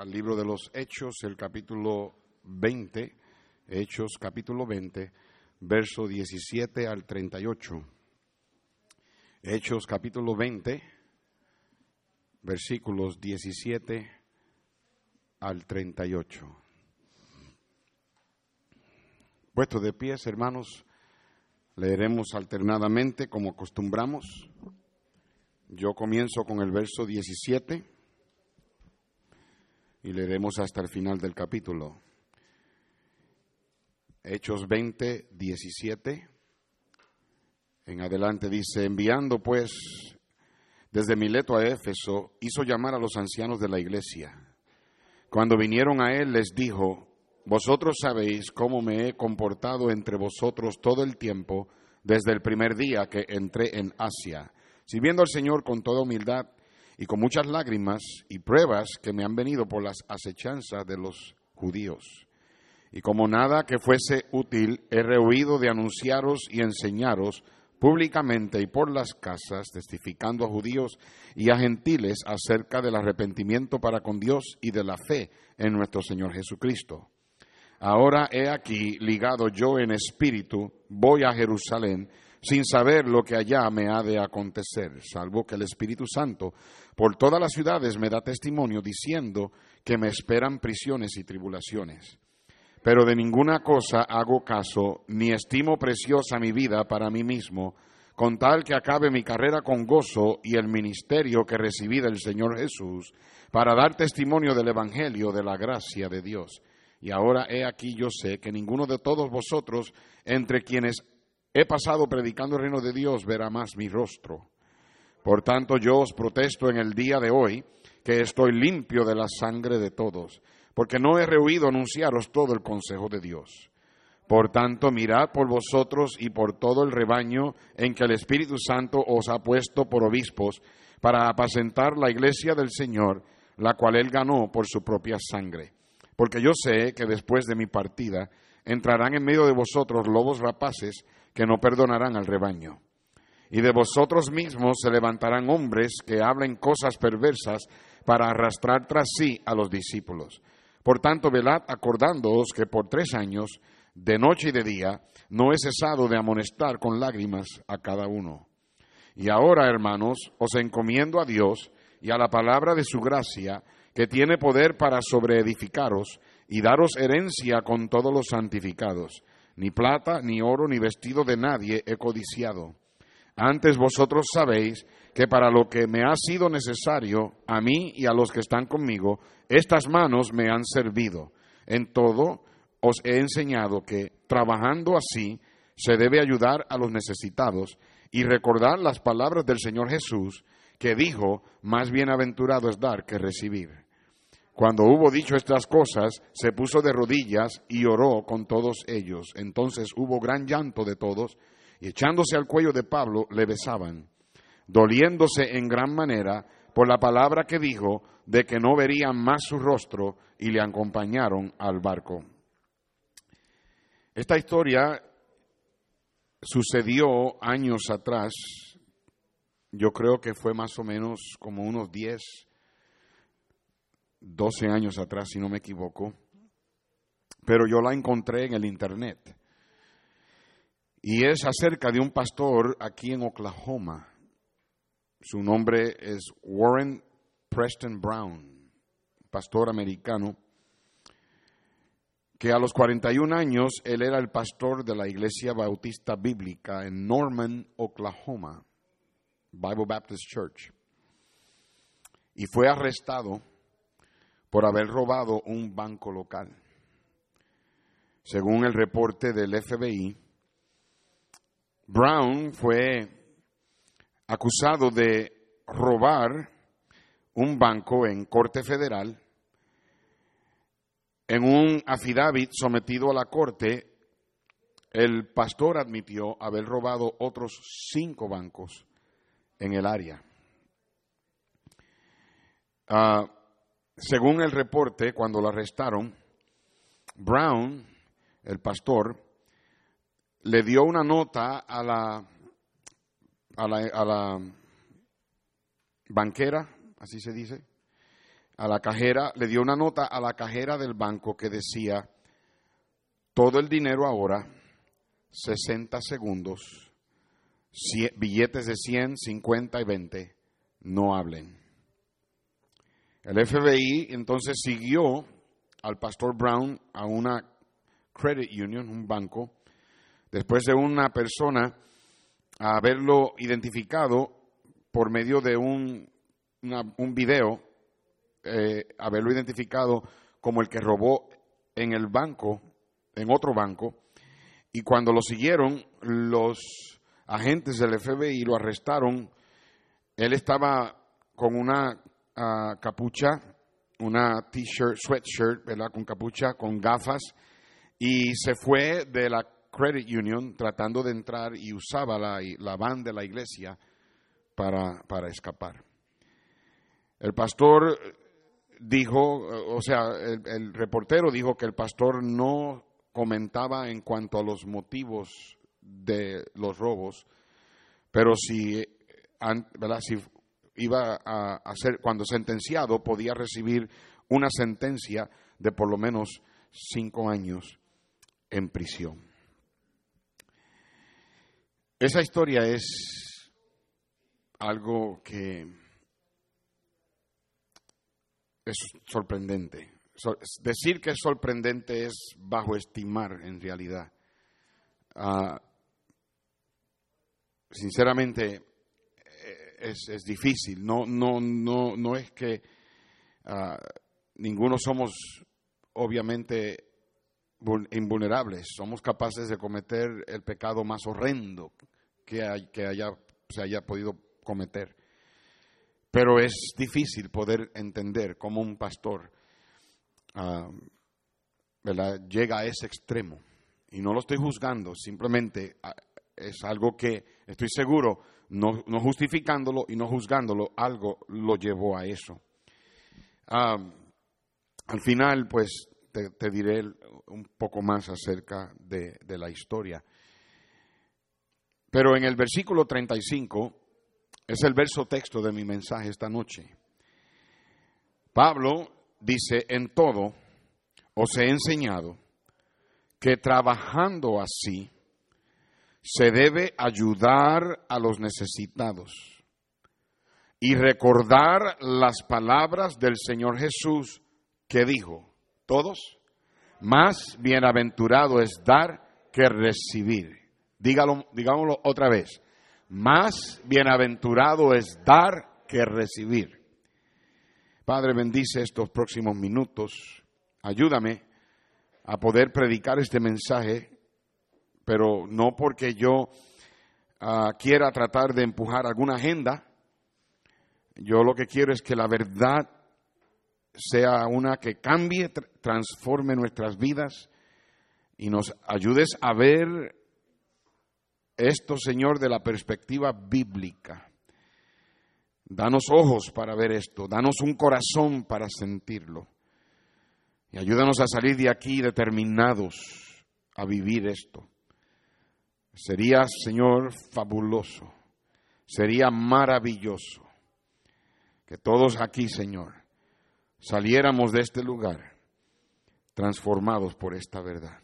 al libro de los Hechos, el capítulo 20, Hechos capítulo 20, verso 17 al 38. Hechos capítulo 20, versículos 17 al 38. Puesto de pies, hermanos, leeremos alternadamente como acostumbramos. Yo comienzo con el verso 17 y leeremos hasta el final del capítulo. Hechos 20, 17. En adelante dice, enviando pues desde Mileto a Éfeso, hizo llamar a los ancianos de la iglesia. Cuando vinieron a él les dijo, vosotros sabéis cómo me he comportado entre vosotros todo el tiempo desde el primer día que entré en Asia, sirviendo al Señor con toda humildad y con muchas lágrimas y pruebas que me han venido por las acechanzas de los judíos. Y como nada que fuese útil, he rehuido de anunciaros y enseñaros públicamente y por las casas, testificando a judíos y a gentiles acerca del arrepentimiento para con Dios y de la fe en nuestro Señor Jesucristo. Ahora he aquí, ligado yo en espíritu, voy a Jerusalén, sin saber lo que allá me ha de acontecer, salvo que el Espíritu Santo por todas las ciudades me da testimonio diciendo que me esperan prisiones y tribulaciones. Pero de ninguna cosa hago caso, ni estimo preciosa mi vida para mí mismo, con tal que acabe mi carrera con gozo y el ministerio que recibí del Señor Jesús, para dar testimonio del Evangelio de la gracia de Dios. Y ahora he aquí yo sé que ninguno de todos vosotros, entre quienes he pasado predicando el reino de Dios, verá más mi rostro. Por tanto, yo os protesto en el día de hoy que estoy limpio de la sangre de todos, porque no he rehuido anunciaros todo el consejo de Dios. Por tanto, mirad por vosotros y por todo el rebaño en que el Espíritu Santo os ha puesto por obispos para apacentar la iglesia del Señor, la cual él ganó por su propia sangre. Porque yo sé que después de mi partida entrarán en medio de vosotros lobos rapaces que no perdonarán al rebaño. Y de vosotros mismos se levantarán hombres que hablen cosas perversas para arrastrar tras sí a los discípulos. Por tanto, velad acordándoos que por tres años, de noche y de día, no he cesado de amonestar con lágrimas a cada uno. Y ahora, hermanos, os encomiendo a Dios y a la palabra de su gracia, que tiene poder para sobreedificaros y daros herencia con todos los santificados. Ni plata, ni oro, ni vestido de nadie he codiciado. Antes vosotros sabéis que para lo que me ha sido necesario, a mí y a los que están conmigo, estas manos me han servido. En todo os he enseñado que, trabajando así, se debe ayudar a los necesitados y recordar las palabras del Señor Jesús, que dijo, más bienaventurado es dar que recibir. Cuando hubo dicho estas cosas, se puso de rodillas y oró con todos ellos. Entonces hubo gran llanto de todos, y echándose al cuello de Pablo, le besaban, doliéndose en gran manera por la palabra que dijo de que no verían más su rostro, y le acompañaron al barco. Esta historia sucedió años atrás, yo creo que fue más o menos como unos 10, 12 años atrás, si no me equivoco, pero yo la encontré en el Internet. Y es acerca de un pastor aquí en Oklahoma. Su nombre es Warren Preston Brown, pastor americano, que a los 41 años él era el pastor de la Iglesia Bautista Bíblica en Norman, Oklahoma, Bible Baptist Church. Y fue arrestado por haber robado un banco local. Según el reporte del FBI, Brown fue acusado de robar un banco en Corte Federal. En un affidavit sometido a la Corte, el pastor admitió haber robado otros cinco bancos en el área. Uh, según el reporte, cuando lo arrestaron, Brown, el pastor, le dio una nota a la, a la, a la banquera, así se dice, a la cajera, le dio una nota a la cajera del banco que decía, todo el dinero ahora, 60 segundos, billetes de 100, 50 y 20, no hablen. El FBI entonces siguió al pastor Brown a una credit union, un banco, después de una persona haberlo identificado por medio de un, un video, eh, haberlo identificado como el que robó en el banco, en otro banco, y cuando lo siguieron, los agentes del FBI lo arrestaron, él estaba con una ah, capucha, una t-shirt, sweatshirt, ¿verdad? Con capucha, con gafas, y se fue de la credit union tratando de entrar y usaba la, la van de la iglesia para, para escapar. El pastor dijo, o sea, el, reportero dijo que el pastor no comentaba en cuanto a los motivos de los robos, pero si, si iba a, ser, cuando sentenciado, podía recibir una sentencia de por lo menos cinco años en prisión. Esa historia es algo que es sorprendente. decir que es sorprendente es bajo estimar en realidad. Ah, sinceramente eh, es, difícil. No, no, no, no es que ah, ninguno somos obviamente invulnerables, somos capaces de cometer el pecado más horrendo que, que haya, se haya podido cometer. Pero es difícil poder entender cómo un pastor ah, llega a ese extremo. Y no lo estoy juzgando, simplemente ah, es algo que estoy seguro, no, justificándolo y no juzgándolo, algo lo llevó a eso. Al final, pues te, diré un poco más acerca de, de la historia. Pero en el versículo 35 es el verso texto de mi mensaje esta noche. Pablo dice, en todo os he enseñado que trabajando así se debe ayudar a los necesitados y recordar las palabras del Señor Jesús que dijo, todos, más bienaventurado es dar que recibir. Dígalo, digámoslo otra vez más bienaventurado es dar que recibir. Padre, bendice estos próximos minutos. Ayúdame a poder predicar este mensaje, pero no porque yo ah, quiera tratar de empujar alguna agenda. Yo lo que quiero es que la verdad sea una que cambie, transforme nuestras vidas y nos ayudes a ver esto, Señor, de la perspectiva bíblica. Danos ojos para ver esto, danos un corazón para sentirlo. Y ayúdanos a salir de aquí determinados a vivir esto. Sería, Señor, fabuloso, sería maravilloso que todos aquí, Señor, saliéramos de este lugar transformados por esta verdad.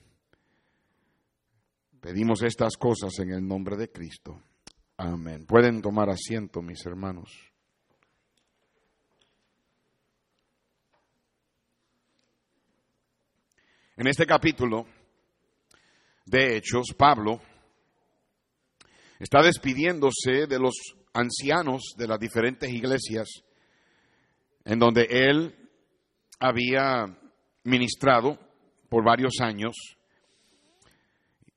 Pedimos estas cosas en el nombre de Cristo. Amén. Pueden tomar asiento, mis hermanos. En este capítulo de Hechos, Pablo está despidiéndose de los ancianos de las diferentes iglesias en donde él había ministrado por varios años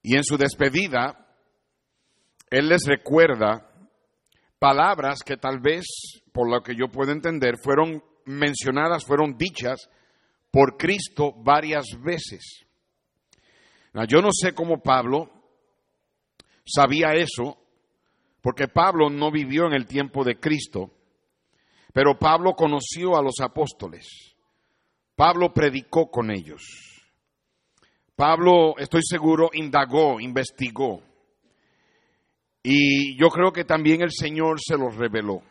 y en su despedida, Él les recuerda palabras que tal vez, por lo que yo puedo entender, fueron mencionadas, fueron dichas por Cristo varias veces. yo no sé cómo Pablo sabía eso, porque Pablo no vivió en el tiempo de Cristo, pero Pablo conoció a los apóstoles. Pablo predicó con ellos. Pablo, estoy seguro, indagó, investigó. Y yo creo que también el Señor se los reveló.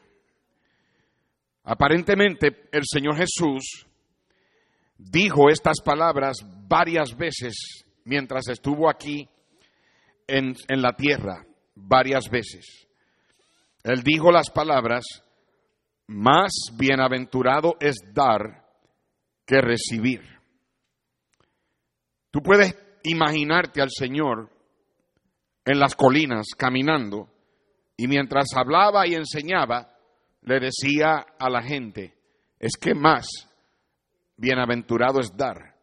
Aparentemente el Señor Jesús dijo estas palabras varias veces mientras estuvo aquí en, la tierra, varias veces. Él dijo las palabras, más bienaventurado es dar que recibir. Tú puedes imaginarte al Señor en las colinas caminando y mientras hablaba y enseñaba, le decía a la gente, es que más bienaventurado es dar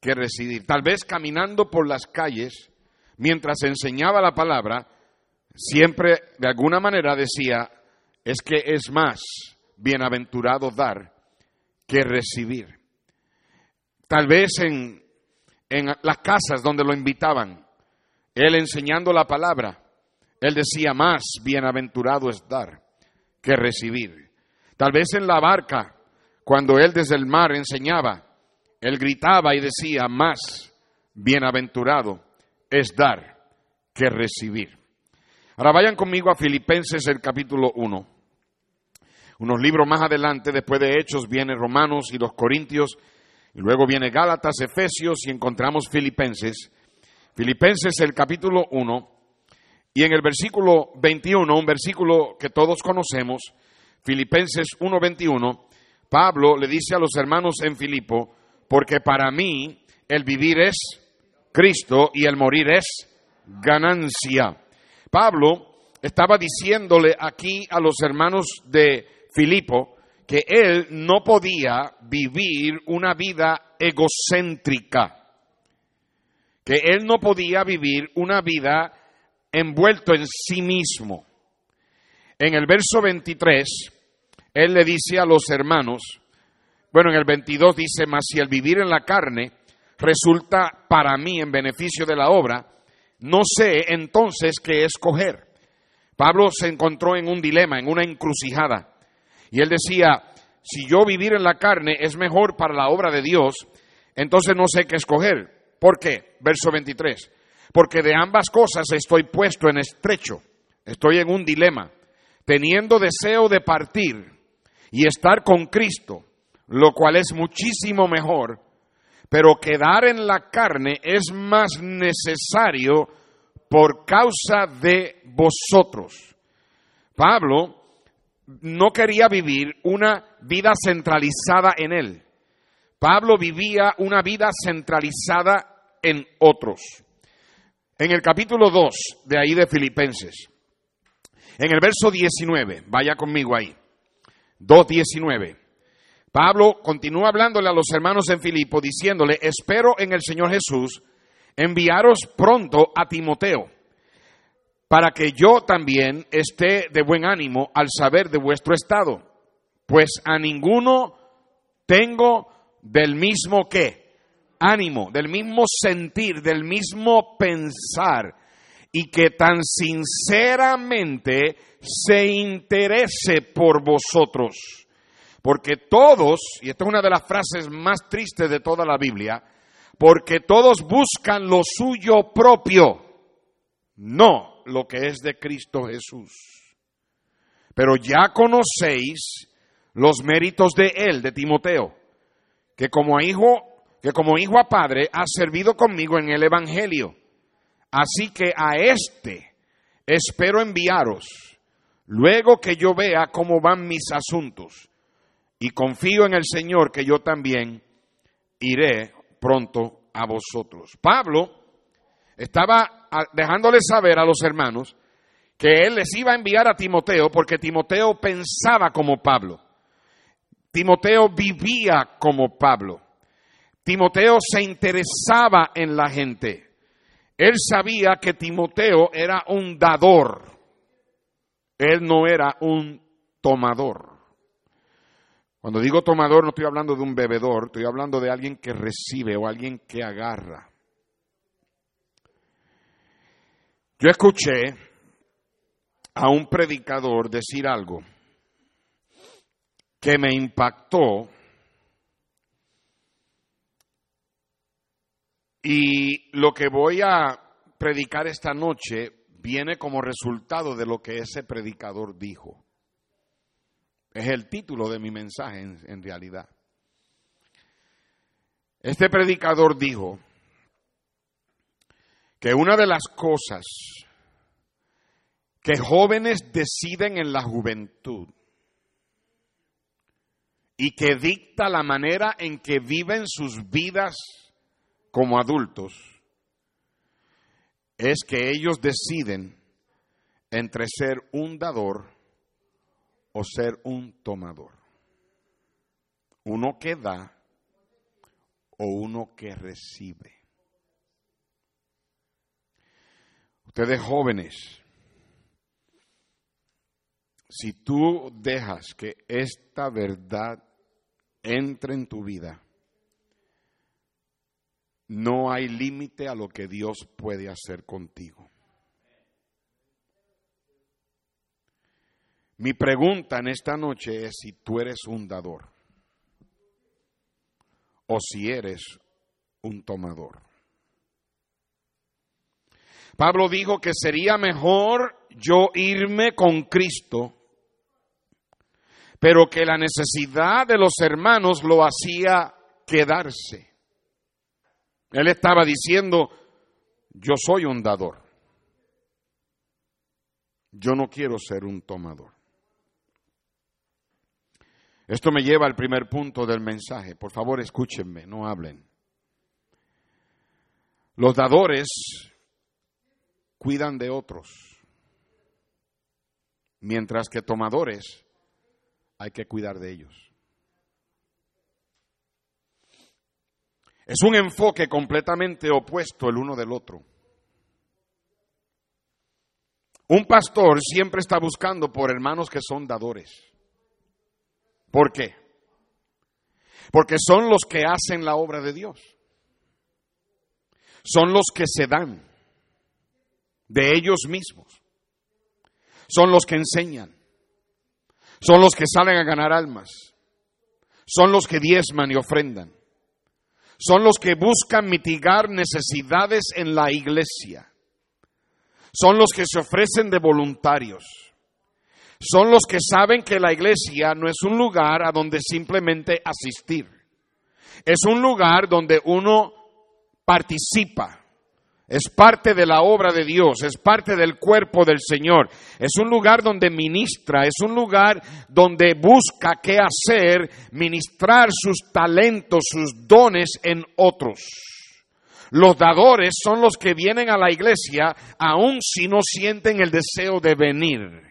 que recibir. Tal vez caminando por las calles, mientras enseñaba la palabra, siempre de alguna manera decía, es que es más bienaventurado dar que recibir. Tal vez en, en las casas donde lo invitaban, él enseñando la palabra, él decía, más bienaventurado es dar que recibir. Tal vez en la barca, cuando él desde el mar enseñaba, él gritaba y decía, más bienaventurado es dar que recibir. Ahora vayan conmigo a Filipenses el capítulo 1. Unos libros más adelante, después de Hechos, viene Romanos y los Corintios, y luego viene Gálatas, Efesios y encontramos Filipenses. Filipenses el capítulo 1 y en el versículo 21, un versículo que todos conocemos, Filipenses 1:21, Pablo le dice a los hermanos en Filipo, porque para mí el vivir es Cristo y el morir es ganancia. Pablo estaba diciéndole aquí a los hermanos de Filipo que él no podía vivir una vida egocéntrica que él no podía vivir una vida envuelto en sí mismo. En el verso 23, él le dice a los hermanos, bueno, en el 22 dice, mas si el vivir en la carne resulta para mí en beneficio de la obra, no sé entonces qué escoger. Pablo se encontró en un dilema, en una encrucijada, y él decía, si yo vivir en la carne es mejor para la obra de Dios, entonces no sé qué escoger. ¿Por qué? Verso 23. Porque de ambas cosas estoy puesto en estrecho, estoy en un dilema, teniendo deseo de partir y estar con Cristo, lo cual es muchísimo mejor, pero quedar en la carne es más necesario por causa de vosotros. Pablo no quería vivir una vida centralizada en él. Pablo vivía una vida centralizada en otros. En el capítulo 2 de ahí de Filipenses, en el verso 19, vaya conmigo ahí, 2.19, Pablo continúa hablándole a los hermanos en Filipo diciéndole, espero en el Señor Jesús enviaros pronto a Timoteo, para que yo también esté de buen ánimo al saber de vuestro estado, pues a ninguno tengo del mismo qué? Ánimo, del mismo sentir, del mismo pensar y que tan sinceramente se interese por vosotros. Porque todos, y esta es una de las frases más tristes de toda la Biblia, porque todos buscan lo suyo propio, no lo que es de Cristo Jesús. Pero ya conocéis los méritos de él, de Timoteo que como hijo, que como hijo a padre ha servido conmigo en el evangelio. Así que a este espero enviaros luego que yo vea cómo van mis asuntos y confío en el Señor que yo también iré pronto a vosotros. Pablo estaba dejándole saber a los hermanos que él les iba a enviar a Timoteo porque Timoteo pensaba como Pablo. Timoteo vivía como Pablo. Timoteo se interesaba en la gente. Él sabía que Timoteo era un dador. Él no era un tomador. Cuando digo tomador no estoy hablando de un bebedor, estoy hablando de alguien que recibe o alguien que agarra. Yo escuché a un predicador decir algo que me impactó y lo que voy a predicar esta noche viene como resultado de lo que ese predicador dijo. Es el título de mi mensaje en, en realidad. Este predicador dijo que una de las cosas que jóvenes deciden en la juventud y que dicta la manera en que viven sus vidas como adultos es que ellos deciden entre ser un dador o ser un tomador. Uno que da o uno que recibe. Ustedes jóvenes, si tú dejas que esta verdad entre en tu vida, no hay límite a lo que Dios puede hacer contigo. Mi pregunta en esta noche es si tú eres un dador o si eres un tomador. Pablo dijo que sería mejor yo irme con Cristo, pero que la necesidad de los hermanos lo hacía quedarse. Él estaba diciendo, yo soy un dador, yo no quiero ser un tomador. Esto me lleva al primer punto del mensaje. Por favor, escúchenme, no hablen. Los dadores cuidan de otros, mientras que tomadores hay que cuidar de ellos. Es un enfoque completamente opuesto el uno del otro. Un pastor siempre está buscando por hermanos que son dadores. ¿Por qué? Porque son los que hacen la obra de Dios. Son los que se dan de ellos mismos. Son los que enseñan. Son los que salen a ganar almas. Son los que diezman y ofrendan. Son los que buscan mitigar necesidades en la iglesia. Son los que se ofrecen de voluntarios son los que saben que la iglesia no es un lugar a donde simplemente asistir. Es un lugar donde uno participa. Es parte de la obra de Dios, es parte del cuerpo del Señor. Es un lugar donde ministra, es un lugar donde busca qué hacer, ministrar sus talentos, sus dones en otros. Los dadores son los que vienen a la iglesia aun si no sienten el deseo de venir.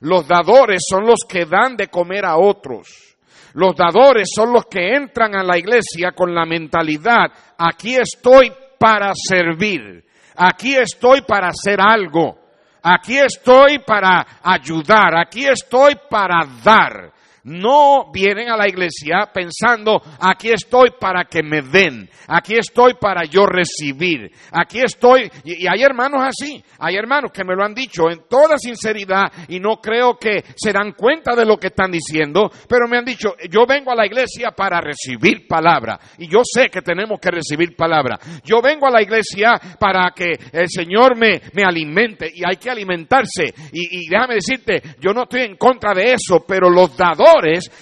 Los dadores son los que dan de comer a otros. Los dadores son los que entran a la iglesia con la mentalidad, aquí estoy para servir, aquí estoy para hacer algo, aquí estoy para ayudar, aquí estoy para dar no vienen a la iglesia pensando, aquí estoy para que me den, aquí estoy para yo recibir, aquí estoy, y, hay hermanos así, hay hermanos que me lo han dicho en toda sinceridad y no creo que se dan cuenta de lo que están diciendo, pero me han dicho, yo vengo a la iglesia para recibir palabra, y yo sé que tenemos que recibir palabra, yo vengo a la iglesia para que el Señor me, me alimente, y hay que alimentarse, y, y déjame decirte, yo no estoy en contra de eso, pero los dadores,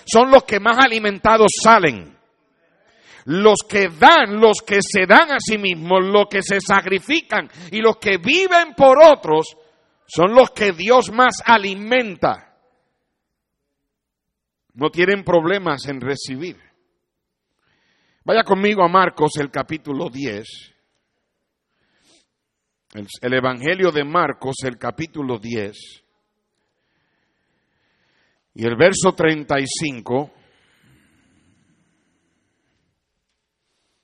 son los que más alimentados salen. Los que dan, los que se dan a sí mismos, los que se sacrifican y los que viven por otros, son los que Dios más alimenta. No tienen problemas en recibir. Vaya conmigo a Marcos el capítulo 10. El, el, Evangelio de Marcos el capítulo 10. Y el verso 35,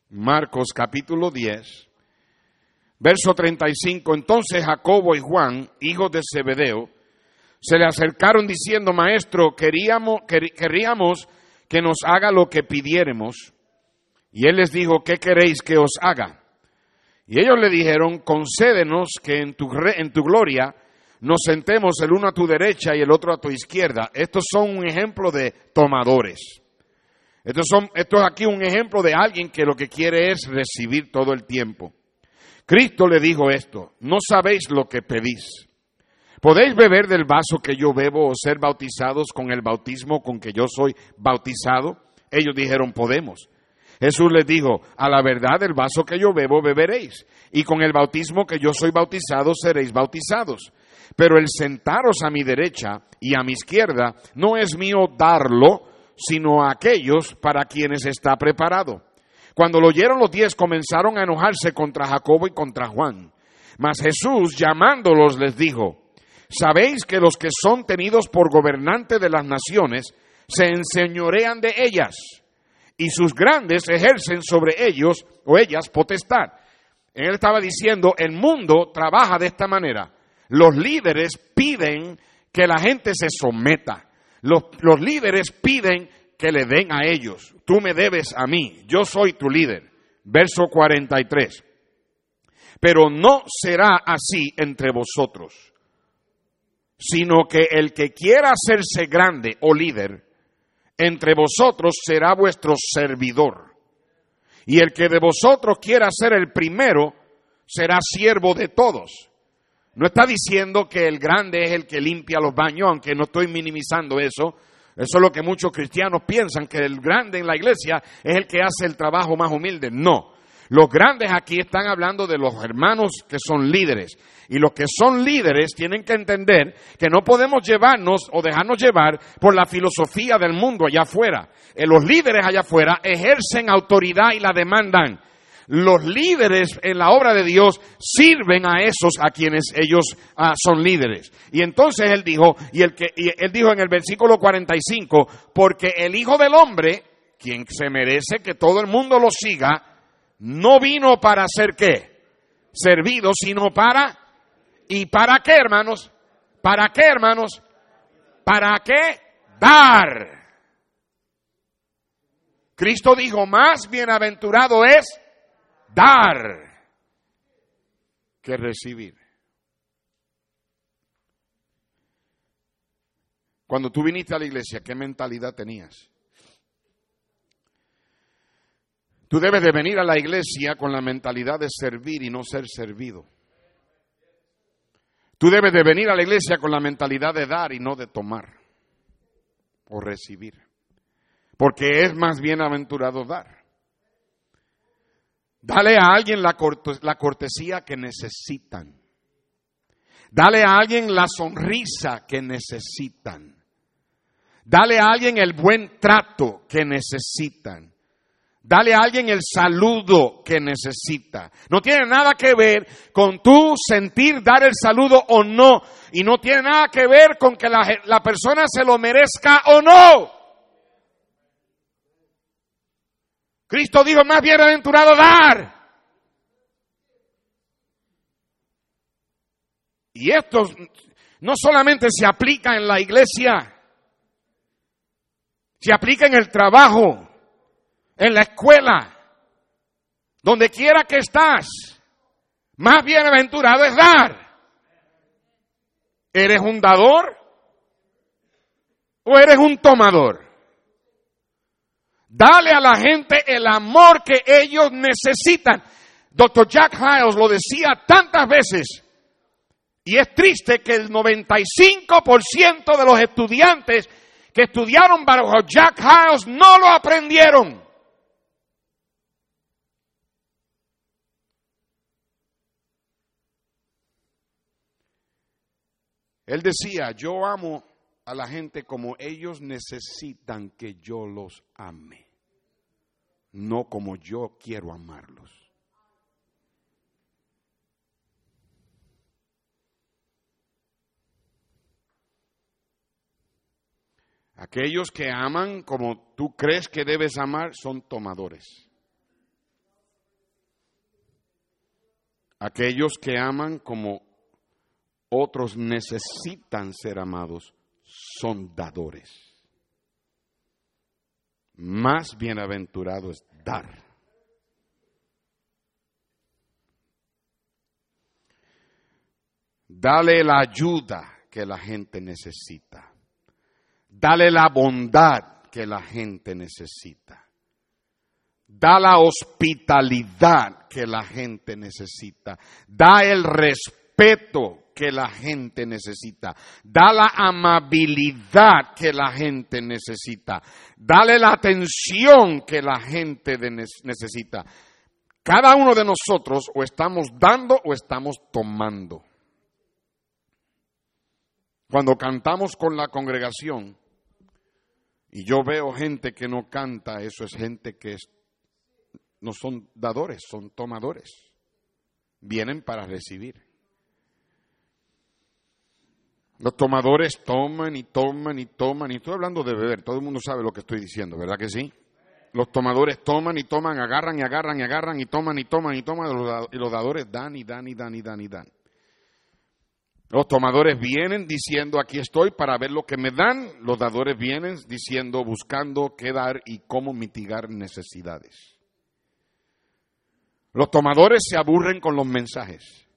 Marcos capítulo 10, verso 35, entonces Jacobo y Juan, hijos de Zebedeo, se le acercaron diciendo, Maestro, queríamos, queríamos que nos haga lo que pidiéremos. Y él les dijo, ¿qué queréis que os haga? Y ellos le dijeron, concédenos que en tu, en tu gloria nos sentemos el uno a tu derecha y el otro a tu izquierda. Estos son un ejemplo de tomadores. Estos son, esto es aquí un ejemplo de alguien que lo que quiere es recibir todo el tiempo. Cristo le dijo esto, no sabéis lo que pedís. ¿Podéis beber del vaso que yo bebo o ser bautizados con el bautismo con que yo soy bautizado? Ellos dijeron, podemos. Jesús les dijo, a la verdad el vaso que yo bebo beberéis, y con el bautismo que yo soy bautizado seréis bautizados. Pero el sentaros a mi derecha y a mi izquierda no es mío darlo, sino a aquellos para quienes está preparado. Cuando lo oyeron los diez comenzaron a enojarse contra Jacobo y contra Juan. Mas Jesús, llamándolos, les dijo, Sabéis que los que son tenidos por gobernantes de las naciones se enseñorean de ellas, y sus grandes ejercen sobre ellos o ellas potestad. Él estaba diciendo, el mundo trabaja de esta manera. Los líderes piden que la gente se someta. Los, líderes piden que le den a ellos. Tú me debes a mí, yo soy tu líder. Verso 43. Pero no será así entre vosotros sino que el que quiera hacerse grande o líder entre vosotros será vuestro servidor. Y el que de vosotros quiera ser el primero será siervo de todos. No está diciendo que el grande es el que limpia los baños, aunque no estoy minimizando eso. Eso es lo que muchos cristianos piensan, que el grande en la iglesia es el que hace el trabajo más humilde. No. Los grandes aquí están hablando de los hermanos que son líderes. Y los que son líderes tienen que entender que no podemos llevarnos o dejarnos llevar por la filosofía del mundo allá afuera. Eh, los líderes allá afuera ejercen autoridad y la demandan. Los líderes en la obra de Dios sirven a esos a quienes ellos ah, son líderes. Y entonces él dijo, y, el que, él dijo en el versículo 45, porque el Hijo del Hombre, quien se merece que todo el mundo lo siga, no vino para ser qué? Servido, sino para... ¿Y para qué, hermanos? ¿Para qué, hermanos? ¿Para qué? Dar. Cristo dijo, más bienaventurado es dar que recibir. Cuando tú viniste a la iglesia, ¿qué mentalidad tenías? Tú debes de venir a la iglesia con la mentalidad de servir y no ser servido. Tú debes de venir a la iglesia con la mentalidad de dar y no de tomar o recibir. Porque es más bienaventurado dar. Dale a alguien la, cortesía que necesitan. Dale a alguien la sonrisa que necesitan. Dale a alguien el buen trato que necesitan. Dale a alguien el saludo que necesita. No tiene nada que ver con tu sentir dar el saludo o no. Y no tiene nada que ver con que la persona se lo merezca o no. Cristo dijo, más bienaventurado dar. Y esto no solamente se aplica en la iglesia, se aplica en el trabajo, en la escuela, donde quiera que estás, más bienaventurado es dar. ¿Eres un dador o eres un tomador? Dale a la gente el amor que ellos necesitan. Doctor Jack Hiles lo decía tantas veces. Y es triste que el 95% de los estudiantes que estudiaron bajo Jack Hiles no lo aprendieron. Él decía, yo amo a la gente como ellos necesitan que yo los ame, no como yo quiero amarlos. Aquellos que aman como tú crees que debes amar son tomadores. Aquellos que aman como otros necesitan ser amados, son dadores. Más bienaventurado es dar. Dale la ayuda que la gente necesita. Dale la bondad que la gente necesita. Da la hospitalidad que la gente necesita. Da el respeto que la gente necesita. Da la amabilidad que la gente necesita. Dale la atención que la gente necesita. Cada uno de nosotros o estamos dando o estamos tomando. Cuando cantamos con la congregación y yo veo gente que no canta, eso es gente que no son dadores, son tomadores. Vienen para recibir. Los tomadores toman y toman y toman, y estoy hablando de beber, todo el mundo sabe lo que estoy diciendo, ¿verdad que sí? Los tomadores toman y toman, agarran y agarran y agarran y toman y toman y toman, y los dadores dan y dan y dan y dan y dan. Los tomadores vienen diciendo aquí estoy para ver lo que me dan, los dadores vienen diciendo buscando qué dar y cómo mitigar necesidades. Los tomadores se aburren con los mensajes.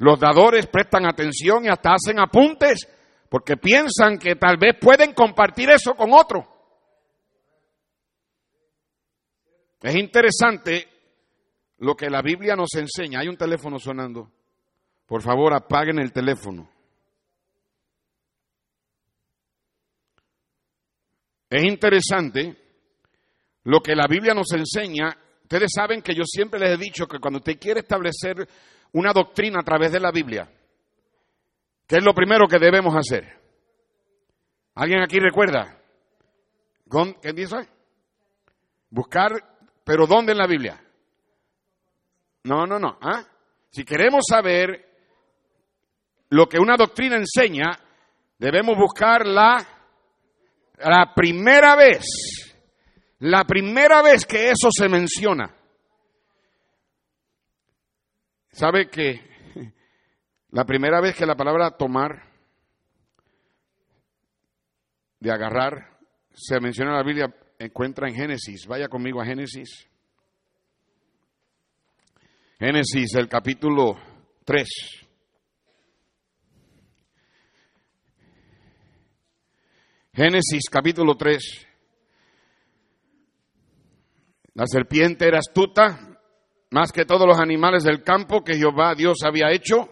Los dadores prestan atención y hasta hacen apuntes porque piensan que tal vez pueden compartir eso con otro. Es interesante lo que la Biblia nos enseña. Hay un teléfono sonando. Por favor, apaguen el teléfono. Es interesante lo que la Biblia nos enseña. Ustedes saben que yo siempre les he dicho que cuando usted quiere establecer una doctrina a través de la Biblia, ¿qué es lo primero que debemos hacer? ¿Alguien aquí recuerda? ¿Qué dice? Buscar, pero ¿dónde en la Biblia? No, no, no. ¿Ah? Si queremos saber lo que una doctrina enseña, debemos buscar la, la primera vez, la primera vez que eso se menciona. ¿Sabe que la primera vez que la palabra tomar, de agarrar, se menciona en la Biblia, encuentra en Génesis? Vaya conmigo a Génesis. Génesis, el capítulo 3. Génesis capítulo 3. La serpiente era astuta más que todos los animales del campo que Jehová Dios había hecho.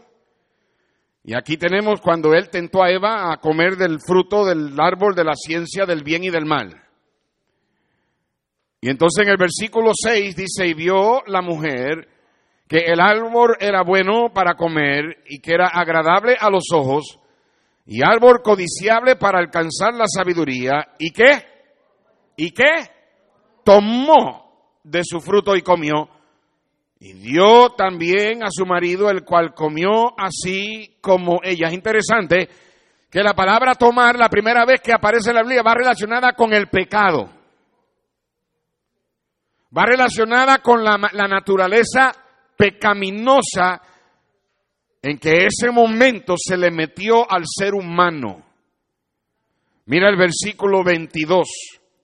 Y aquí tenemos cuando él tentó a Eva a comer del fruto del árbol de la ciencia del bien y del mal. Y entonces en el versículo 6 dice, y vio la mujer que el árbol era bueno para comer y que era agradable a los ojos y árbol codiciable para alcanzar la sabiduría. ¿Y qué? ¿Y qué? Tomó de su fruto y comió y dio también a su marido, el cual comió así como ella. Es interesante que la palabra tomar, la primera vez que aparece en la Biblia, va relacionada con el pecado. Va relacionada con la, la naturaleza pecaminosa en que ese momento se le metió al ser humano. Mira el versículo 22.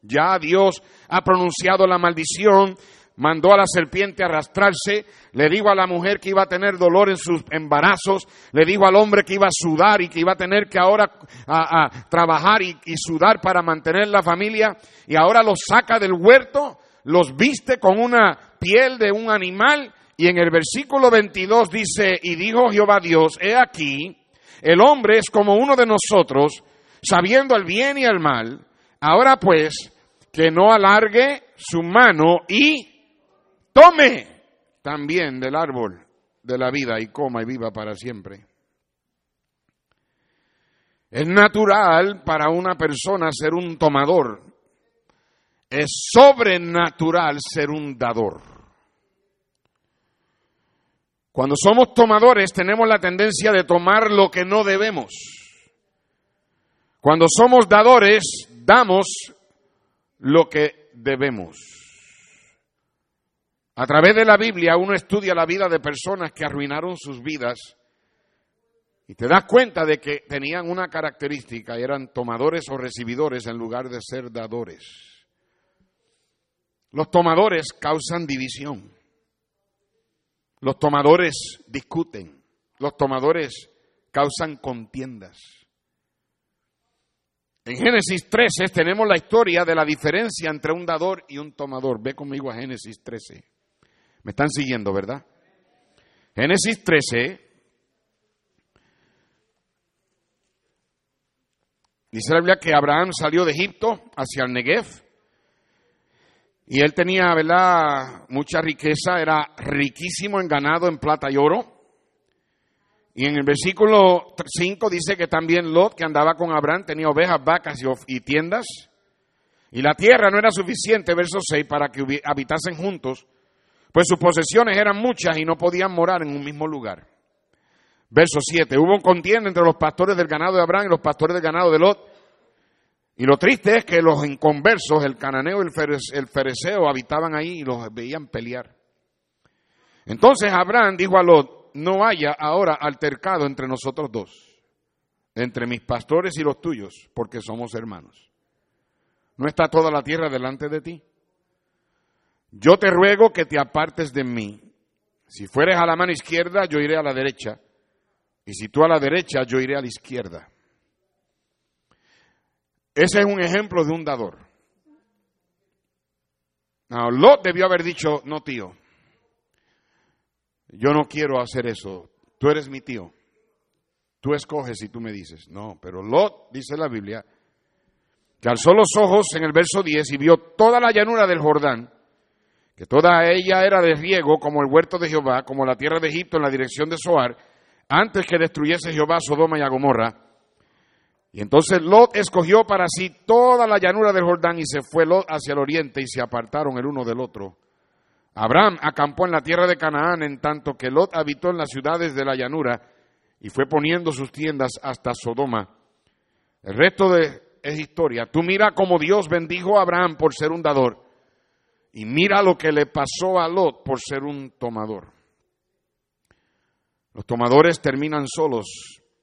Ya Dios ha pronunciado la maldición mandó a la serpiente arrastrarse, le dijo a la mujer que iba a tener dolor en sus embarazos, le dijo al hombre que iba a sudar y que iba a tener que ahora a, trabajar y, y sudar para mantener la familia, y ahora los saca del huerto, los viste con una piel de un animal, y en el versículo 22 dice, y dijo Jehová Dios, he aquí, el hombre es como uno de nosotros, sabiendo el bien y el mal, ahora pues, que no alargue su mano y tome también del árbol de la vida y coma y viva para siempre. Es natural para una persona ser un tomador. Es sobrenatural ser un dador. Cuando somos tomadores tenemos la tendencia de tomar lo que no debemos. Cuando somos dadores damos lo que debemos. A través de la Biblia uno estudia la vida de personas que arruinaron sus vidas y te das cuenta de que tenían una característica, eran tomadores o recibidores en lugar de ser dadores. Los tomadores causan división. Los tomadores discuten. Los tomadores causan contiendas. En Génesis 13 tenemos la historia de la diferencia entre un dador y un tomador. Ve conmigo a Génesis 13. Me están siguiendo, ¿verdad? Génesis 13. Dice la Biblia que Abraham salió de Egipto hacia el Negev. Y él tenía, ¿verdad?, mucha riqueza, era riquísimo en ganado, en plata y oro. Y en el versículo 5 dice que también Lot, que andaba con Abraham, tenía ovejas, vacas y, tiendas. Y la tierra no era suficiente, verso 6, para que habitasen juntos, pues sus posesiones eran muchas y no podían morar en un mismo lugar. Verso 7, hubo contienda entre los pastores del ganado de Abraham y los pastores del ganado de Lot. Y lo triste es que los inconversos, el cananeo y el fereceo, habitaban ahí y los veían pelear. Entonces Abraham dijo a Lot, no haya ahora altercado entre nosotros dos, entre mis pastores y los tuyos, porque somos hermanos. ¿No está toda la tierra delante de ti? Yo te ruego que te apartes de mí. Si fueres a la mano izquierda, yo iré a la derecha. Y si tú a la derecha, yo iré a la izquierda. Ese es un ejemplo de un dador. Lot debió haber dicho, no tío, yo no quiero hacer eso, tú eres mi tío, tú escoges y tú me dices. No, pero Lot, dice la Biblia, que alzó los ojos en el verso 10 y vio toda la llanura del Jordán, que toda ella era de riego como el huerto de Jehová, como la tierra de Egipto en la dirección de Soar, antes que destruyese Jehová Sodoma y a Gomorra. Y entonces Lot escogió para sí toda la llanura del Jordán y se fue Lot hacia el oriente y se apartaron el uno del otro. Abraham acampó en la tierra de Canaán en tanto que Lot habitó en las ciudades de la llanura y fue poniendo sus tiendas hasta Sodoma. El resto de es historia. Tú mira cómo Dios bendijo a Abraham por ser un dador y mira lo que le pasó a Lot por ser un tomador. Los tomadores terminan solos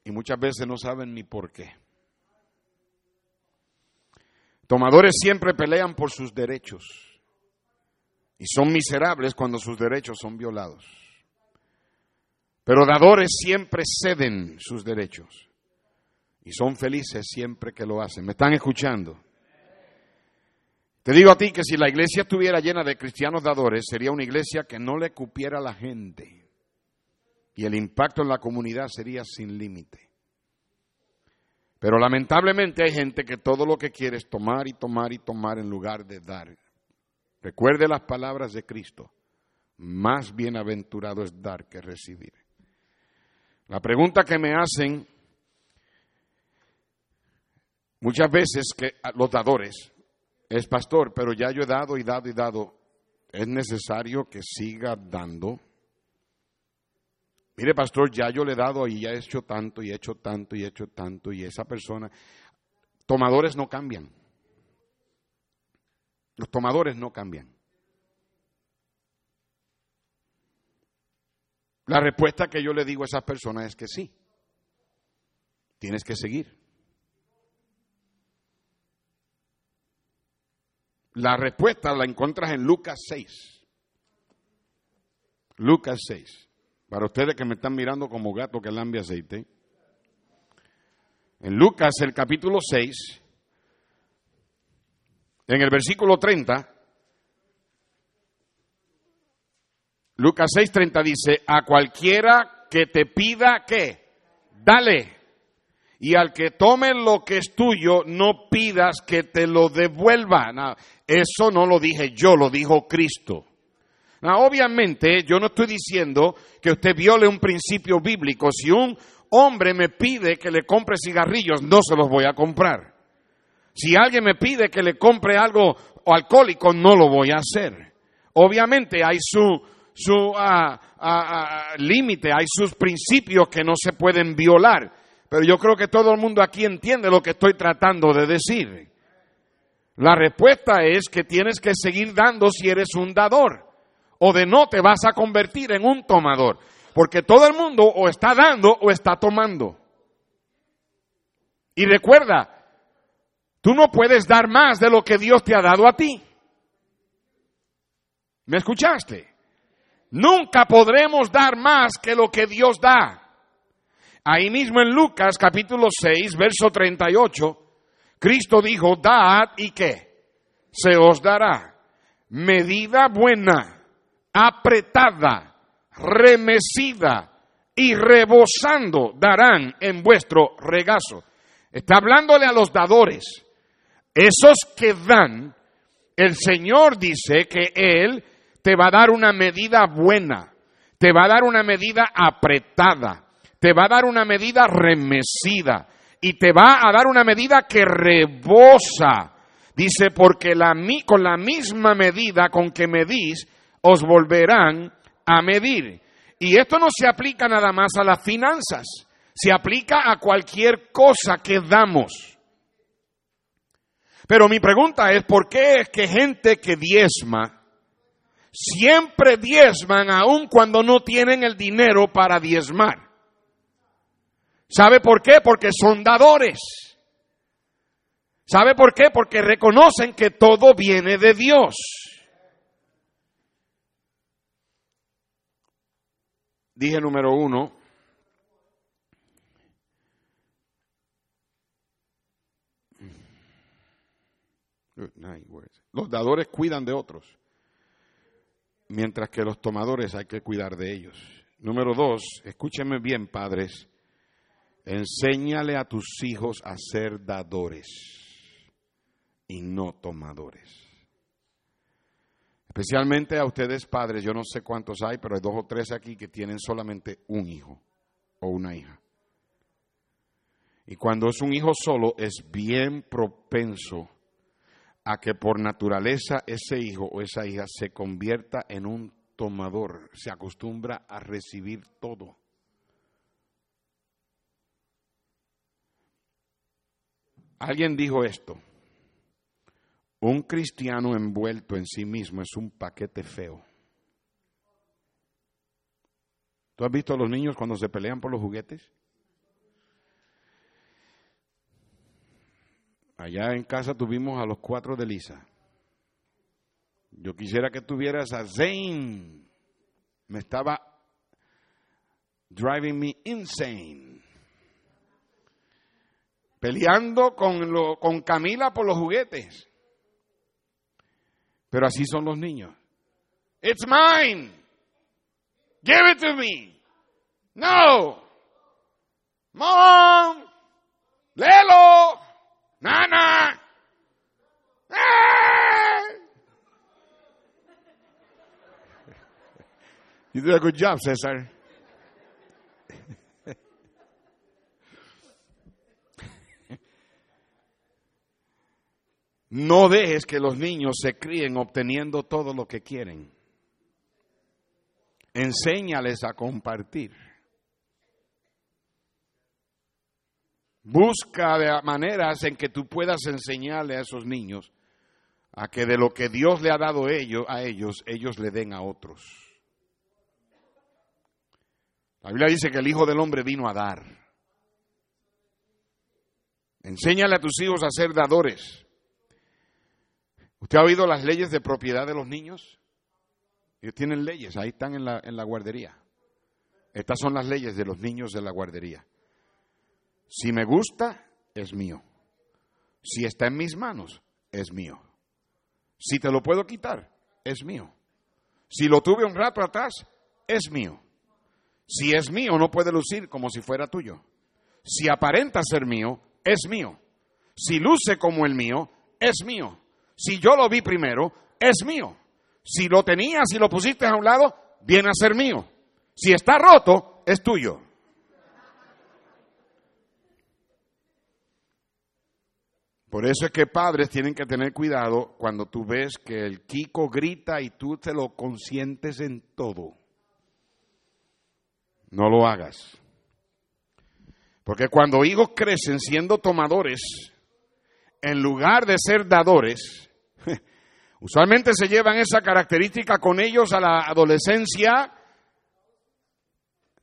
y muchas veces no saben ni por qué. Tomadores siempre pelean por sus derechos y son miserables cuando sus derechos son violados. Pero dadores siempre ceden sus derechos y son felices siempre que lo hacen. ¿Me están escuchando? Te digo a ti que si la iglesia estuviera llena de cristianos dadores, sería una iglesia que no le cupiera a la gente y el impacto en la comunidad sería sin límite. Pero lamentablemente hay gente que todo lo que quiere es tomar y tomar y tomar en lugar de dar. Recuerde las palabras de Cristo. Más bienaventurado es dar que recibir. La pregunta que me hacen Muchas veces que los dadores es pastor, pero ya yo he dado y dado y dado. Es necesario que siga dando. Mire, pastor, ya yo le he dado y ya he hecho tanto y he hecho tanto y he hecho tanto y esa persona. Tomadores no cambian. Los tomadores no cambian. La respuesta que yo le digo a esas personas es que sí. Tienes que seguir. La respuesta la encuentras en Lucas 6. Lucas 6. Para ustedes que me están mirando como gato que lambe aceite. En Lucas, el capítulo 6, en el versículo 30, Lucas 6:30 dice, a cualquiera que te pida que, dale y al que tome lo que es tuyo, no pidas que te lo devuelva. eso no lo dije yo, lo dijo Cristo. obviamente, yo no estoy diciendo que usted viole un principio bíblico. Si un hombre me pide que le compre cigarrillos, no se los voy a comprar. Si alguien me pide que le compre algo alcohólico, no lo voy a hacer. Obviamente hay su, su ah, ah, límite, hay sus principios que no se pueden violar. Pero yo creo que todo el mundo aquí entiende lo que estoy tratando de decir. La respuesta es que tienes que seguir dando si eres un dador. O de no te vas a convertir en un tomador. Porque todo el mundo o está dando o está tomando. Y recuerda, tú no puedes dar más de lo que Dios te ha dado a ti. ¿Me escuchaste? Nunca podremos dar más que lo que Dios da. Ahí mismo en Lucas capítulo 6, verso 38, Cristo dijo, dad y qué, se os dará medida buena, apretada, remecida y rebosando darán en vuestro regazo. Está hablándole a los dadores. Esos que dan, el Señor dice que Él te va a dar una medida buena, te va a dar una medida apretada, te va a dar una medida remecida y te va a dar una medida que rebosa. Dice, porque la, con la misma medida con que medís, os volverán a medir. Y esto no se aplica nada más a las finanzas, se aplica a cualquier cosa que damos. Pero mi pregunta es, ¿por qué es que gente que diezma, siempre diezman aun cuando no tienen el dinero para diezmar? ¿Sabe por qué? Porque son dadores. ¿Sabe por qué? Porque reconocen que todo viene de Dios. Dije número uno, Los dadores cuidan de otros, mientras que los tomadores hay que cuidar de ellos. Número dos, escúchenme bien, padres, enséñale a tus hijos a ser dadores y no tomadores. Especialmente a ustedes padres, yo no sé cuántos hay, pero hay dos o tres aquí que tienen solamente un hijo o una hija. Y cuando es un hijo solo, es bien propenso a que por naturaleza ese hijo o esa hija se convierta en un tomador, se acostumbra a recibir todo. Alguien dijo esto, un cristiano envuelto en sí mismo es un paquete feo. ¿Tú has visto a los niños cuando se pelean por los juguetes? Allá en casa tuvimos a los cuatro de Lisa. Yo quisiera que tuvieras a Zane. Me estaba driving me insane. Peleando con, lo, con Camila por los juguetes. Pero así son los niños. It's mine. Give it to me. No. Mom. Lelo. Nana. You did a good job, Cesar. No dejes que los niños se críen obteniendo todo lo que quieren. Enséñales a compartir. Busca maneras en que tú puedas enseñarle a esos niños a que de lo que Dios le ha dado ellos, a ellos, ellos le den a otros. La Biblia dice que el Hijo del Hombre vino a dar. Enséñale a tus hijos a ser dadores. ¿Usted ha oído las leyes de propiedad de los niños? Ellos tienen leyes, ahí están en la, en la guardería. Estas son las leyes de los niños de la guardería. Si me gusta, es mío. Si está en mis manos, es mío. Si te lo puedo quitar, es mío. Si lo tuve un rato atrás, es mío. Si es mío, no puede lucir como si fuera tuyo. Si aparenta ser mío, es mío. Si luce como el mío, es mío. Si yo lo vi primero, es mío. Si lo tenías y lo pusiste a un lado, viene a ser mío. Si está roto, es tuyo. Por eso es que padres tienen que tener cuidado cuando tú ves que el Kiko grita y tú te lo consientes en todo. No lo hagas. Porque cuando hijos crecen siendo tomadores, en lugar de ser dadores, usualmente se llevan esa característica con ellos a la adolescencia,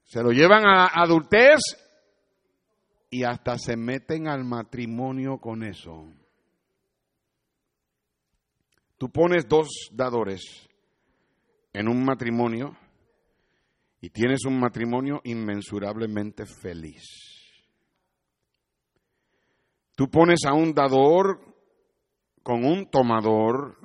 se lo llevan a adultez y hasta se meten al matrimonio con eso. Tú pones dos dadores en un matrimonio y tienes un matrimonio inmensurablemente feliz. Tú pones a un dador con un tomador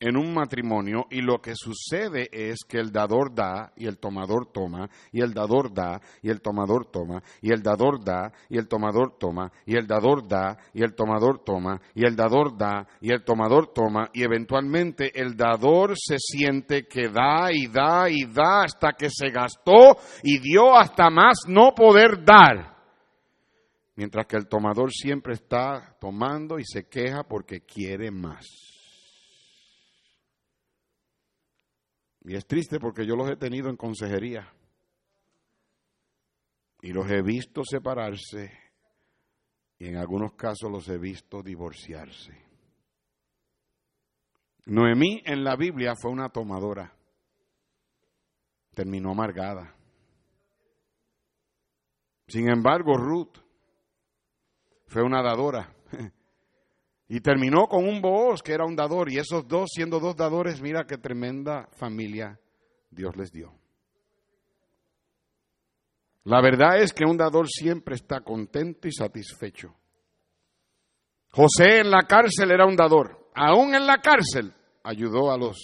en un matrimonio y lo que sucede es que el dador da y el tomador toma y el dador da y el tomador toma y el dador da y el tomador toma y el dador da y el tomador toma y el dador da y el tomador toma y eventualmente el dador se siente que da y da y da hasta que se gastó y dio hasta más no poder dar. Mientras que el tomador siempre está tomando y se queja porque quiere más. Y es triste porque yo los he tenido en consejería. Y los he visto separarse y en algunos casos los he visto divorciarse. Noemí en la Biblia fue una tomadora. Terminó amargada. Sin embargo, Ruth fue una dadora. Y terminó con un Booz que era un dador. Y esos dos, siendo dos dadores, mira qué tremenda familia Dios les dio. La verdad es que un dador siempre está contento y satisfecho. José en la cárcel era un dador. Aún en la cárcel ayudó a los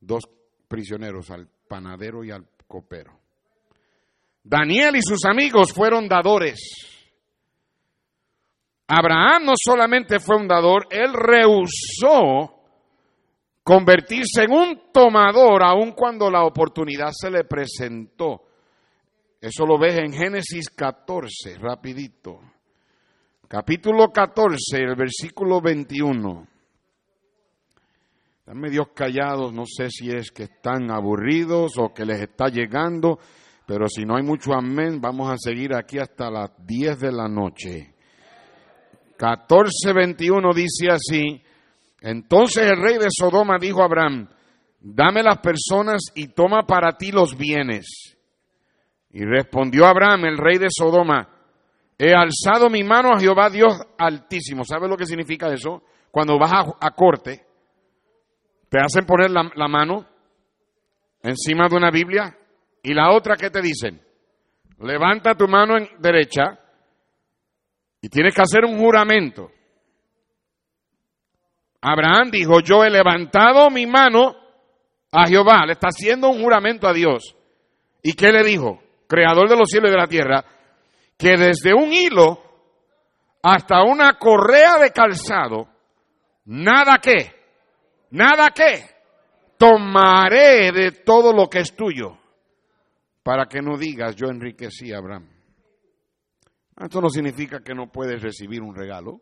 dos prisioneros, al panadero y al copero. Daniel y sus amigos fueron dadores. Abraham no solamente fue un dador, él rehusó convertirse en un tomador aun cuando la oportunidad se le presentó. Eso lo ves en Génesis 14, rapidito. Capítulo 14, el versículo 21. Están medios callados, no sé si es que están aburridos o que les está llegando, pero si no hay mucho amén, vamos a seguir aquí hasta las 10 de la noche. 14:21 dice así, entonces el rey de Sodoma dijo a Abraham, dame las personas y toma para ti los bienes. Y respondió Abraham, el rey de Sodoma, he alzado mi mano a Jehová Dios altísimo. ¿Sabes lo que significa eso? Cuando vas a, corte, te hacen poner la, la mano encima de una Biblia y la otra, ¿qué te dicen? Levanta tu mano en derecha y tienes que hacer un juramento. Abraham dijo, yo he levantado mi mano a Jehová, le está haciendo un juramento a Dios. ¿Y qué le dijo? Creador de los cielos y de la tierra, que desde un hilo hasta una correa de calzado, nada que, nada que, tomaré de todo lo que es tuyo, para que no digas, yo enriquecí a Abraham. Esto no significa que no puedes recibir un regalo.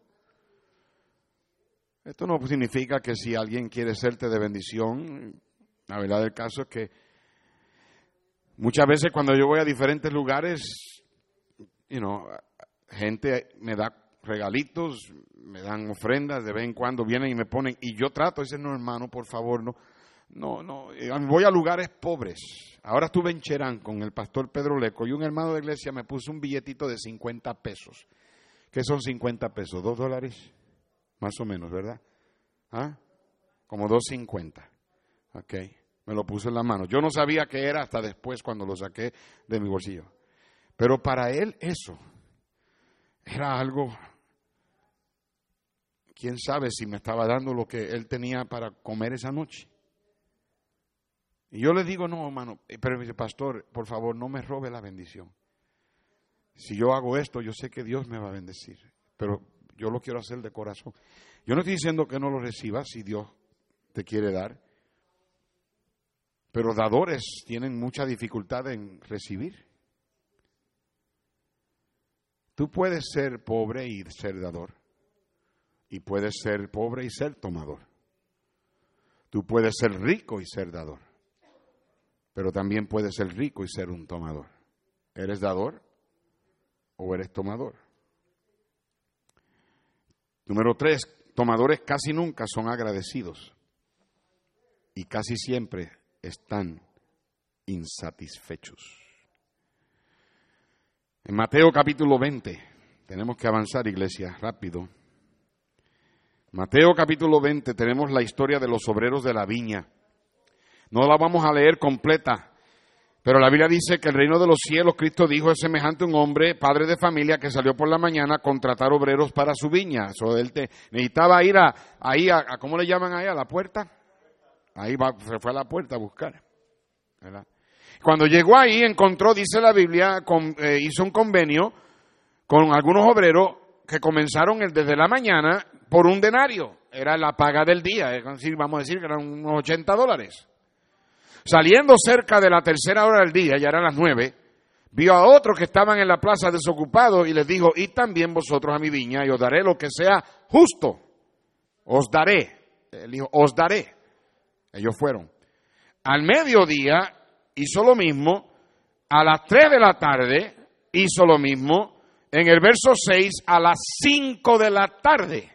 Esto no significa que si alguien quiere serte de bendición, la verdad del caso es que muchas veces cuando yo voy a diferentes lugares, you know, gente me da regalitos, me dan ofrendas, de vez en cuando vienen y me ponen, y yo trato, dice, no hermano, por favor, no, no, no, eh, voy a lugares pobres. Ahora estuve en Cherán con el pastor Pedro Leco y un hermano de iglesia me puso un billetito de 50 pesos. ¿Qué son 50 pesos? ¿Dos dólares? Más o menos, ¿verdad? ¿Ah? Como 2.50. Ok. Me lo puso en la mano. Yo no sabía qué era hasta después cuando lo saqué de mi bolsillo. Pero para él eso era algo, quién sabe si me estaba dando lo que él tenía para comer esa noche. Y yo le digo, no, hermano, eh, pero dice, pastor, por favor, no me robe la bendición. Si yo hago esto, yo sé que Dios me va a bendecir, pero yo lo quiero hacer de corazón. Yo no estoy diciendo que no lo recibas si Dios te quiere dar, pero dadores tienen mucha dificultad en recibir. Tú puedes ser pobre y ser dador, y puedes ser pobre y ser tomador. Tú puedes ser rico y ser dador pero también puedes ser rico y ser un tomador. ¿Eres dador o eres tomador? Número tres, tomadores casi nunca son agradecidos y casi siempre están insatisfechos. En Mateo capítulo 20, tenemos que avanzar iglesia, rápido. Mateo capítulo 20 tenemos la historia de los obreros de la viña. No la vamos a leer completa, pero la Biblia dice que el reino de los cielos, Cristo dijo, es semejante a un hombre, padre de familia, que salió por la mañana a contratar obreros para su viña. él te, necesitaba ir a, ahí, a, ¿cómo le llaman ahí? A la puerta. Ahí va, se fue a la puerta a buscar. Cuando llegó ahí, encontró, dice la Biblia, eh, hizo un convenio con algunos obreros que comenzaron desde la mañana por un denario. Era la paga del día, es decir, vamos a decir que eran unos 80 dólares. Saliendo cerca de la tercera hora del día, ya eran las nueve, vio a otros que estaban en la plaza desocupados y les dijo, y también vosotros a mi viña y os daré lo que sea justo. Os daré. Él dijo, os daré. Ellos fueron. Al mediodía hizo lo mismo. A las tres de la tarde hizo lo mismo. En el verso 6, a las cinco de la tarde.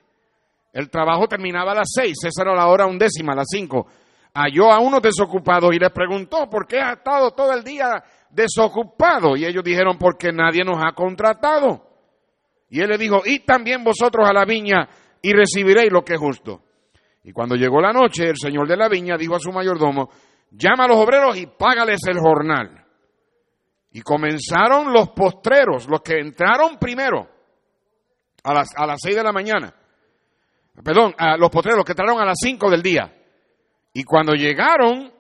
El trabajo terminaba a las seis. Esa era la hora undécima, a las cinco. Halló a unos desocupados y les preguntó, ¿por qué ha estado todo el día desocupado? Y ellos dijeron, porque nadie nos ha contratado. Y él le dijo, y también vosotros a la viña y recibiréis lo que es justo. Y cuando llegó la noche, el señor de la viña dijo a su mayordomo, llama a los obreros y págales el jornal. Y comenzaron los postreros, los que entraron primero, a las, a las seis de la mañana. Perdón, a los postreros, que entraron a las cinco del día. Y cuando llegaron,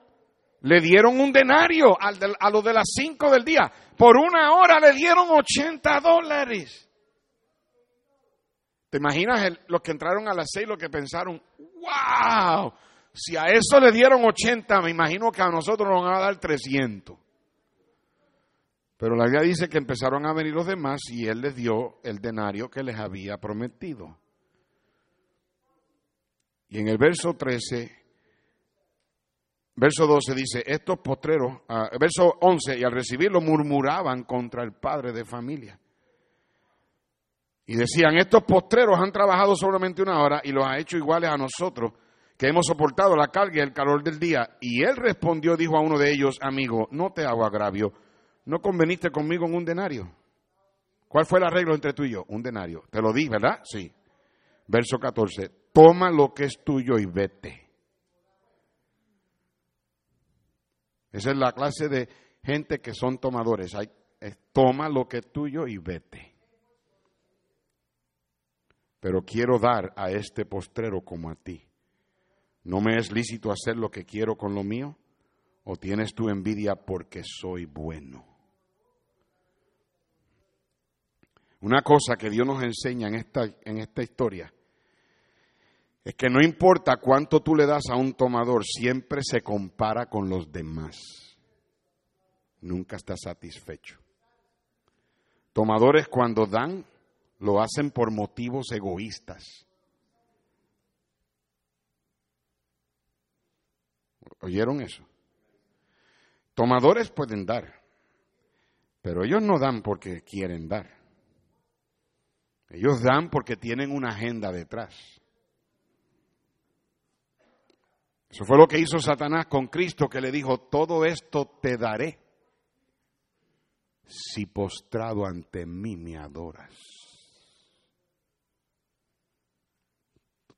le dieron un denario a los de las cinco del día. Por una hora le dieron 80 dólares. ¿Te imaginas los que entraron a las seis, los que pensaron, wow, si a eso le dieron 80, me imagino que a nosotros nos van a dar 300. Pero la Biblia dice que empezaron a venir los demás y él les dio el denario que les había prometido. Y en el verso 13, verso 12 dice, estos postreros, ah, verso 11, y al recibirlo murmuraban contra el padre de familia y decían, estos postreros han trabajado solamente una hora y los ha hecho iguales a nosotros, que hemos soportado la carga y el calor del día. Y él respondió, dijo a uno de ellos, amigo, no te hago agravio, ¿no conveniste conmigo en un denario? ¿Cuál fue el arreglo entre tú y yo? Un denario. Te lo di, ¿verdad? Sí. Verso 14, toma lo que es tuyo y vete. Esa es la clase de gente que son tomadores. Hay, toma lo que es tuyo y vete pero quiero dar a este postrero como a ti. ¿No me es lícito hacer lo que quiero con lo mío? ¿O tienes tu envidia porque soy bueno? Una cosa que Dios nos enseña en esta, en esta historia es que no importa cuánto tú le das a un tomador, siempre se compara con los demás. Nunca está satisfecho. Tomadores cuando dan lo hacen por motivos egoístas. ¿Oyeron eso? Tomadores pueden dar, pero ellos no dan porque quieren dar. Ellos dan porque tienen una agenda detrás. Eso fue lo que hizo Satanás con Cristo, que le dijo, todo esto te daré si postrado ante mí me adoras.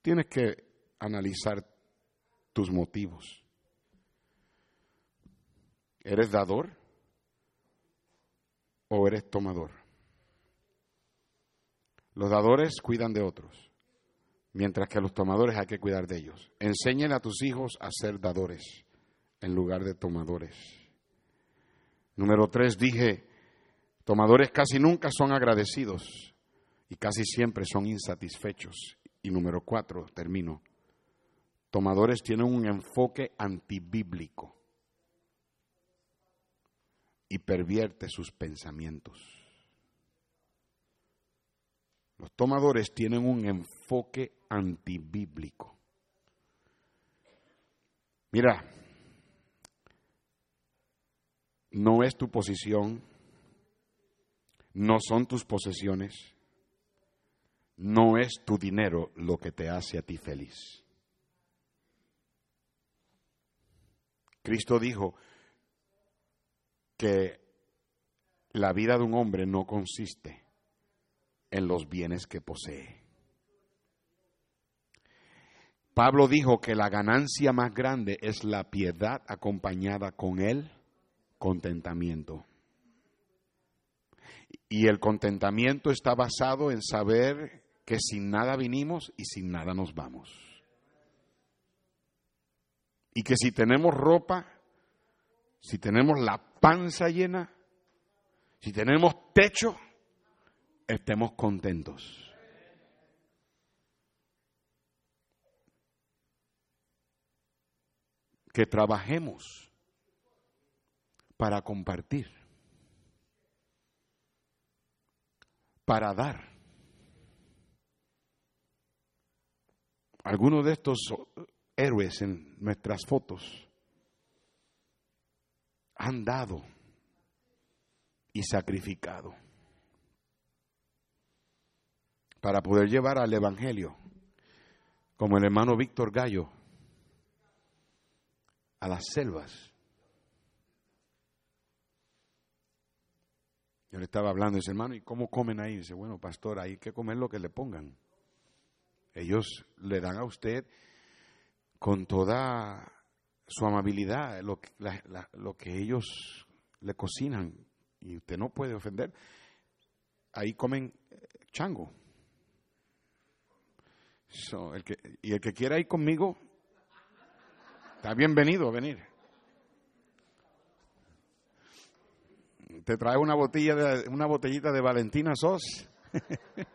Tienes que analizar tus motivos. ¿Eres dador o eres tomador? Los dadores cuidan de otros, mientras que los tomadores hay que cuidar de ellos. Enseñen a tus hijos a ser dadores en lugar de tomadores. Número tres, dije, tomadores casi nunca son agradecidos y casi siempre son insatisfechos y número cuatro, termino. Tomadores tienen un enfoque antibíblico y pervierte sus pensamientos. Los tomadores tienen un enfoque antibíblico. Mira, no es tu posición, no son tus posesiones, no es tu dinero lo que te hace a ti feliz. Cristo dijo que la vida de un hombre no consiste en los bienes que posee. Pablo dijo que la ganancia más grande es la piedad acompañada con el contentamiento. Y el contentamiento está basado en saber que sin nada vinimos y sin nada nos vamos. Y que si tenemos ropa, si tenemos la panza llena, si tenemos techo, estemos contentos. Que trabajemos para compartir, para dar. Algunos de estos héroes en nuestras fotos han dado y sacrificado para poder llevar al Evangelio, como el hermano Víctor Gallo, a las selvas. Yo le estaba hablando, dice hermano, ¿y cómo comen ahí? Dice, bueno, pastor, hay que comer lo que le pongan. Ellos le dan a usted con toda su amabilidad lo que, lo que ellos le cocinan y usted no puede ofender. Ahí comen chango el que, y el que quiera ir conmigo, está bienvenido a venir. Te trae una botella de, una botellita de Valentina Sos.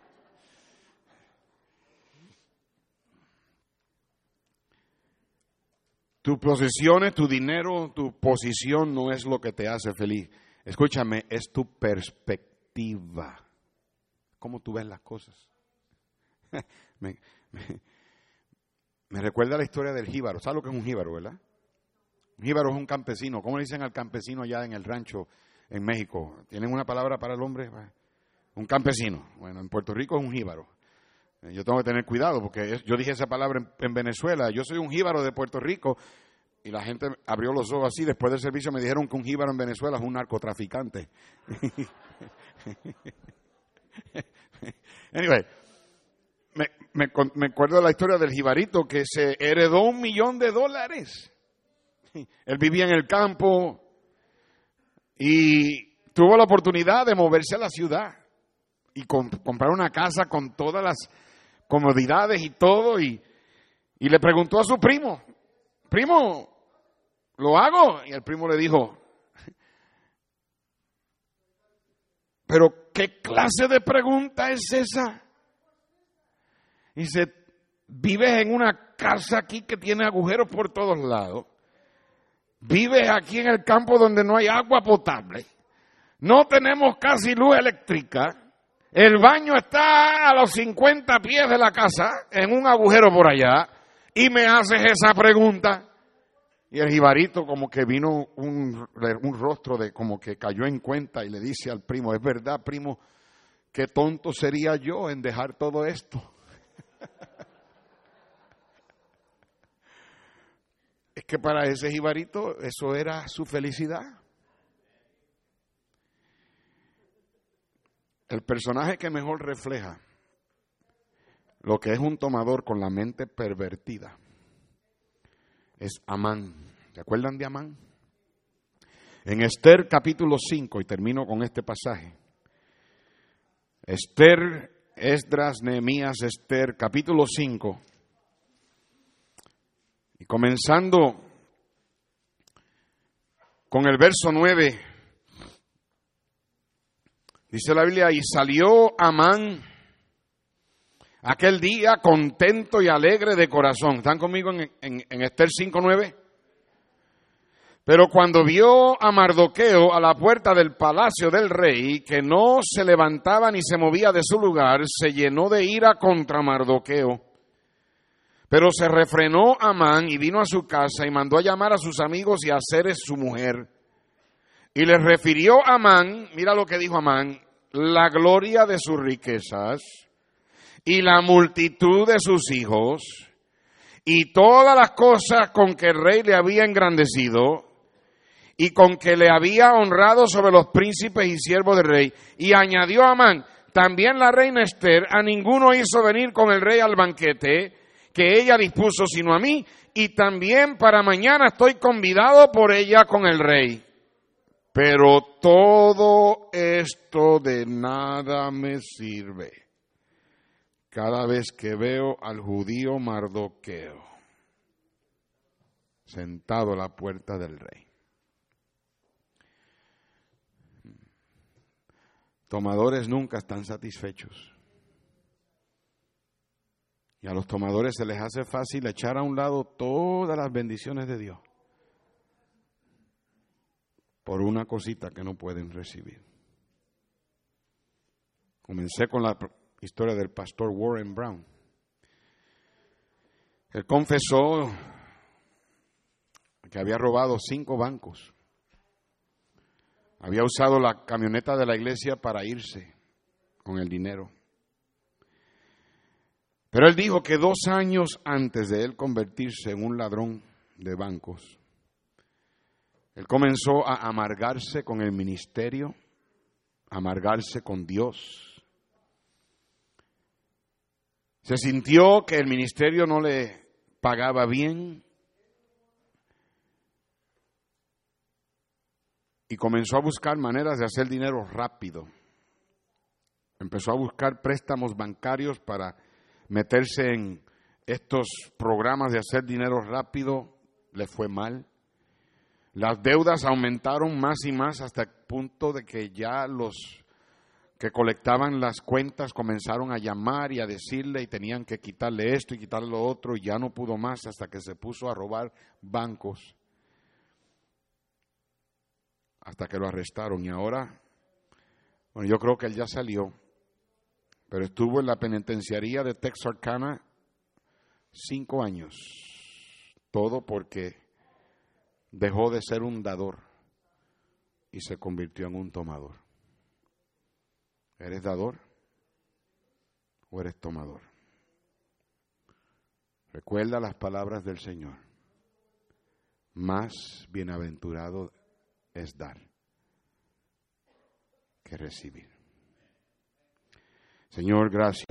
Tus posesiones, tu dinero, tu posición no es lo que te hace feliz. Escúchame, es tu perspectiva. ¿Cómo tú ves las cosas? me, recuerda la historia del jíbaro. ¿Sabes lo que es un jíbaro, verdad? Un jíbaro es un campesino. ¿Cómo le dicen al campesino allá en el rancho en México? ¿Tienen una palabra para el hombre? Un campesino. Bueno, en Puerto Rico es un jíbaro. Eh, yo tengo que tener cuidado porque yo dije esa palabra en, Venezuela. Yo soy un jíbaro de Puerto Rico y la gente abrió los ojos así. Después del servicio me dijeron que un jíbaro en Venezuela es un narcotraficante. anyway, me, me, acuerdo de la historia del jibarito que se heredó un millón de dólares. Él vivía en el campo y tuvo la oportunidad de moverse a la ciudad y comprar una casa con todas las comodidades y todo. Y, y le preguntó a su primo, primo, ¿lo hago? Y el primo le dijo, pero ¿qué clase de pregunta es esa? Dice, vives en una casa aquí que tiene agujeros por todos lados. Vives aquí en el campo donde no hay agua potable. No tenemos casi luz eléctrica. El baño está a los 50 pies de la casa, en un agujero por allá. Y me haces esa pregunta. Y el jibarito como que vino un, un rostro de como que cayó en cuenta y le dice al primo, es verdad, primo, qué tonto sería yo en dejar todo esto. es que para ese jibarito eso era su felicidad. El personaje que mejor refleja lo que es un tomador con la mente pervertida es Amán. ¿Se acuerdan de Amán? En Esther capítulo 5, y termino con este pasaje. Esther Esdras, Nehemías, Esther, capítulo 5. Y comenzando con el verso 9, dice la Biblia, y salió Amán aquel día contento y alegre de corazón. ¿Están conmigo en, en, en Esther 5.9? Pero cuando vio a Mardoqueo a la puerta del palacio del rey, que no se levantaba ni se movía de su lugar, se llenó de ira contra Mardoqueo. Pero se refrenó Amán y vino a su casa y mandó a llamar a sus amigos y a Ceres su mujer. Y le refirió Amán, mira lo que dijo Amán, la gloria de sus riquezas y la multitud de sus hijos y todas las cosas con que el rey le había engrandecido y con que le había honrado sobre los príncipes y siervos del rey. Y añadió a Amán, también la reina Esther, a ninguno hizo venir con el rey al banquete que ella dispuso, sino a mí, y también para mañana estoy convidado por ella con el rey. Pero todo esto de nada me sirve cada vez que veo al judío Mardoqueo sentado a la puerta del rey. Tomadores nunca están satisfechos. Y a los tomadores se les hace fácil echar a un lado todas las bendiciones de Dios por una cosita que no pueden recibir. Comencé con la historia del pastor Warren Brown. Él confesó que había robado cinco bancos. Había usado la camioneta de la iglesia para irse con el dinero. Pero él dijo que dos años antes de él convertirse en un ladrón de bancos, él comenzó a amargarse con el ministerio, amargarse con Dios. Se sintió que el ministerio no le pagaba bien y comenzó a buscar maneras de hacer dinero rápido. Empezó a buscar préstamos bancarios para meterse en estos programas de hacer dinero rápido. Le fue mal. Las deudas aumentaron más y más hasta el punto de que ya los que colectaban las cuentas comenzaron a llamar y a decirle y tenían que quitarle esto y quitarle lo otro y ya no pudo más hasta que se puso a robar bancos hasta que lo arrestaron y ahora, bueno, yo creo que él ya salió, pero estuvo en la penitenciaría de Texarkana cinco años, todo porque dejó de ser un dador y se convirtió en un tomador. ¿Eres dador o eres tomador? Recuerda las palabras del Señor. Más bienaventurado es dar que recibir. Señor, gracias.